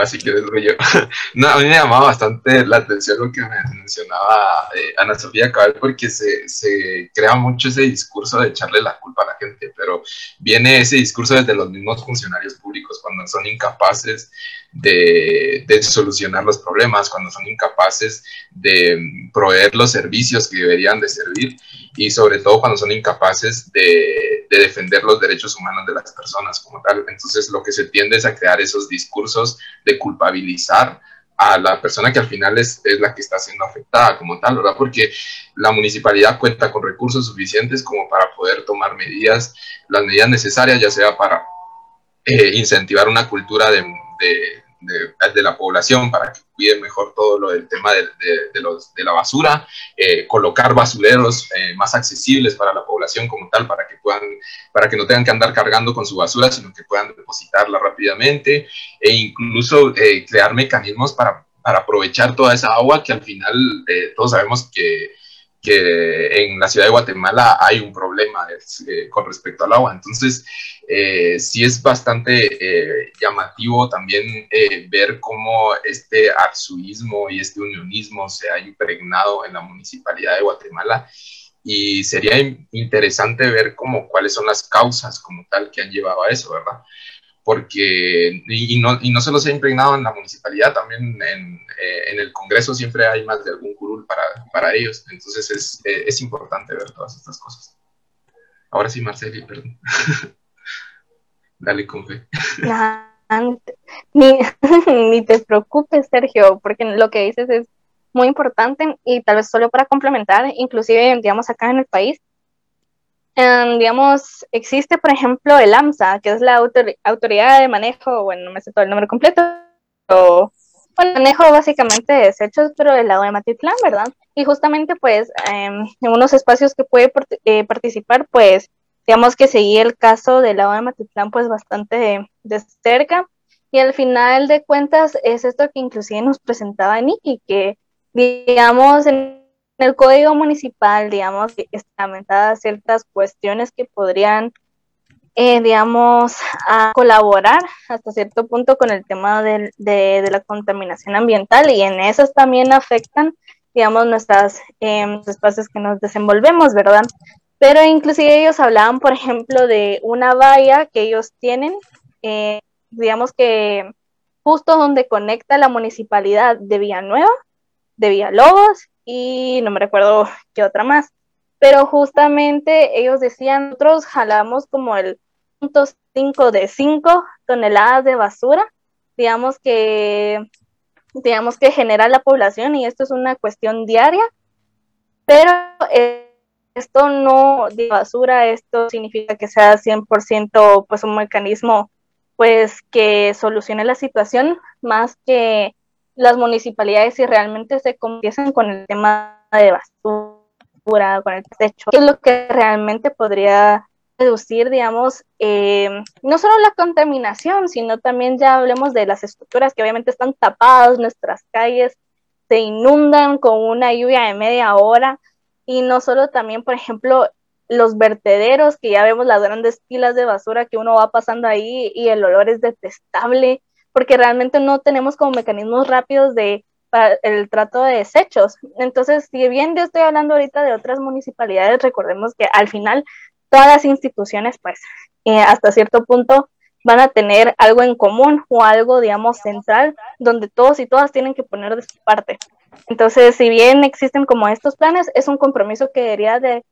así que yo. No, a mí me llamaba bastante la atención lo que me mencionaba eh, Ana Sofía Cabal, porque se, se, crea mucho ese discurso de echarle la culpa a la gente, pero viene ese discurso desde los mismos funcionarios públicos, cuando son incapaces de, de solucionar los problemas, cuando son incapaces de proveer los servicios que deberían de servir y sobre todo cuando son incapaces de, de defender los derechos humanos de las personas como tal. Entonces lo que se tiende es a crear esos discursos de culpabilizar a la persona que al final es, es, la que está siendo afectada como tal, ¿verdad? Porque la municipalidad cuenta con recursos suficientes como para poder tomar medidas, las medidas necesarias, ya sea para eh, incentivar una cultura de, de, de, la población para que cuiden mejor todo lo del tema de, los, de la basura, eh, colocar basureros eh, más accesibles para la población como tal, para que puedan, para que no tengan que andar cargando con su basura, sino que puedan depositarla rápidamente, e incluso eh, crear mecanismos para, para, aprovechar toda esa agua que al final todos sabemos que que en la ciudad de Guatemala hay un problema eh, con respecto al agua. Entonces, eh, sí es bastante eh, llamativo también ver cómo este arzuismo y este unionismo se ha impregnado en la municipalidad de Guatemala y sería interesante ver cómo, cuáles son las causas como tal que han llevado a eso, ¿verdad? Porque, y, no, y no solo se ha impregnado en la municipalidad, también en, eh, en el Congreso siempre hay más de algún curul para, para ellos, entonces es, eh, es, importante ver todas estas cosas. Ahora sí, Marceli, perdón. Dale con fe. ni, ni te preocupes, Sergio, porque lo que dices es muy importante y tal vez solo para complementar, inclusive, digamos, acá en el país, digamos, existe, por ejemplo, el AMSA, que es la autoridad de manejo, bueno, no me sé todo el nombre completo, pero, bueno, manejo básicamente de desechos, pero del lado de Matitlán, ¿verdad? Y justamente, pues, em, en unos espacios que puede eh, participar, pues, digamos que seguí el caso del lado de Matitlán, pues, bastante de, cerca. Y al final de cuentas es esto que inclusive nos presentaba Nicky, que digamos en el código municipal, digamos, estamentadas ciertas cuestiones que podrían, eh, digamos, a colaborar hasta cierto punto con el tema de, de, la contaminación ambiental y en esas también afectan, digamos, nuestras eh, espacios que nos desenvolvemos, ¿verdad? Pero inclusive ellos hablaban, por ejemplo, de una valla que ellos tienen, eh, digamos que justo donde conecta la municipalidad de Villanueva, de Villalobos y no me recuerdo qué otra más. Pero justamente ellos decían, nosotros jalamos como el punto 5 de 5 toneladas de basura, digamos que, digamos que genera la población y esto es una cuestión diaria, pero esto no de basura, esto significa que sea 100% pues un mecanismo pues que solucione la situación más que las municipalidades si realmente se convierten con el tema de basura, con el techo, que es lo que realmente podría reducir, digamos, eh, no solo la contaminación, sino también ya hablemos de las estructuras que obviamente están tapadas, nuestras calles se inundan con una lluvia de media hora y no solo también, por ejemplo, los vertederos, que ya vemos las grandes pilas de basura que uno va pasando ahí y el olor es detestable porque realmente no tenemos como mecanismos rápidos de el trato de desechos. Entonces, si bien yo estoy hablando ahorita de otras municipalidades, recordemos que al final todas las instituciones, pues, eh, hasta cierto punto van a tener algo en común o algo, digamos, central, donde todos y todas tienen que poner de su parte. Entonces, si bien existen como estos planes, es un compromiso que debería de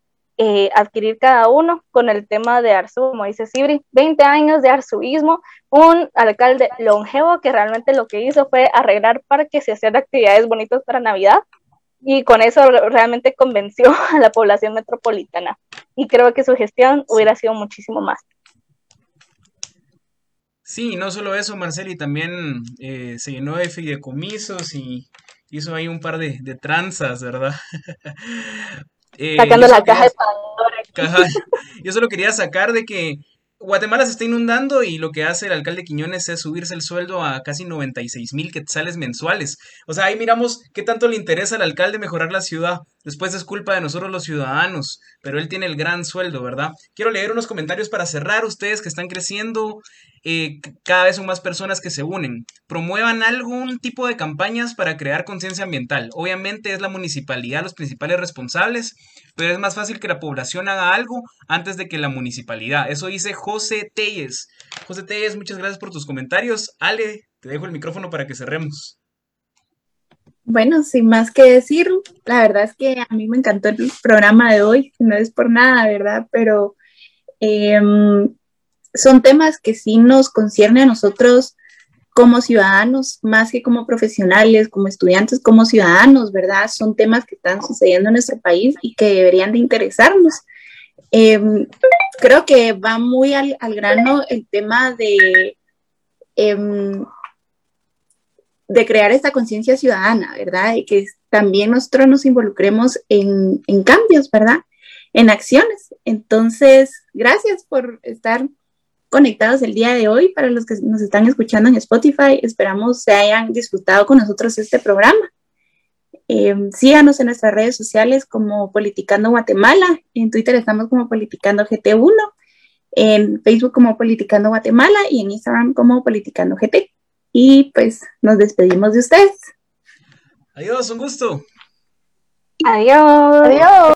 eh, adquirir cada uno con el tema de Arzu, como dice Sibri, 20 años de arzuismo, un alcalde longevo que realmente lo que hizo fue arreglar parques y hacer actividades bonitas para Navidad y con eso realmente convenció a la población metropolitana y creo que su gestión hubiera sido muchísimo más. Sí, no solo eso, Marceli, también eh, se llenó de fideicomisos y hizo ahí un par de, de tranzas, ¿verdad? Eh, Sacando la caja de Pandora. yo solo quería sacar de que Guatemala se está inundando y lo que hace el alcalde Quiñones es subirse el sueldo a casi 96 mil quetzales mensuales. O sea, ahí miramos qué tanto le interesa al alcalde mejorar la ciudad. Después es culpa de nosotros los ciudadanos, pero él tiene el gran sueldo, ¿verdad? Quiero leer unos comentarios para cerrar. Ustedes que están creciendo, eh, cada vez son más personas que se unen. Promuevan algún tipo de campañas para crear conciencia ambiental. Obviamente es la municipalidad los principales responsables, pero es más fácil que la población haga algo antes de que la municipalidad. Eso dice José Telles. José Telles, muchas gracias por tus comentarios. Ale, te dejo el micrófono para que cerremos. Bueno, sin más que decir, la verdad es que a mí me encantó el programa de hoy, no es por nada, ¿verdad? Pero em, son temas que sí nos concierne a nosotros como ciudadanos, más que como profesionales, como estudiantes, como ciudadanos, ¿verdad? Son temas que están sucediendo en nuestro país y que deberían de interesarnos. Em, creo que va muy al, grano el tema de, em, de crear esta conciencia ciudadana, ¿verdad? Y que también nosotros nos involucremos en, en cambios, ¿verdad? En acciones. Entonces, gracias por estar conectados el día de hoy. Para los que nos están escuchando en Spotify, esperamos se hayan disfrutado con nosotros este programa. Em, síganos en nuestras redes sociales como Politicando Guatemala. En Twitter estamos como Politicando GT1, en Facebook como Politicando Guatemala y en Instagram como Politicando GT. Y pues nos despedimos de ustedes. Adiós, un gusto. Adiós. Adiós.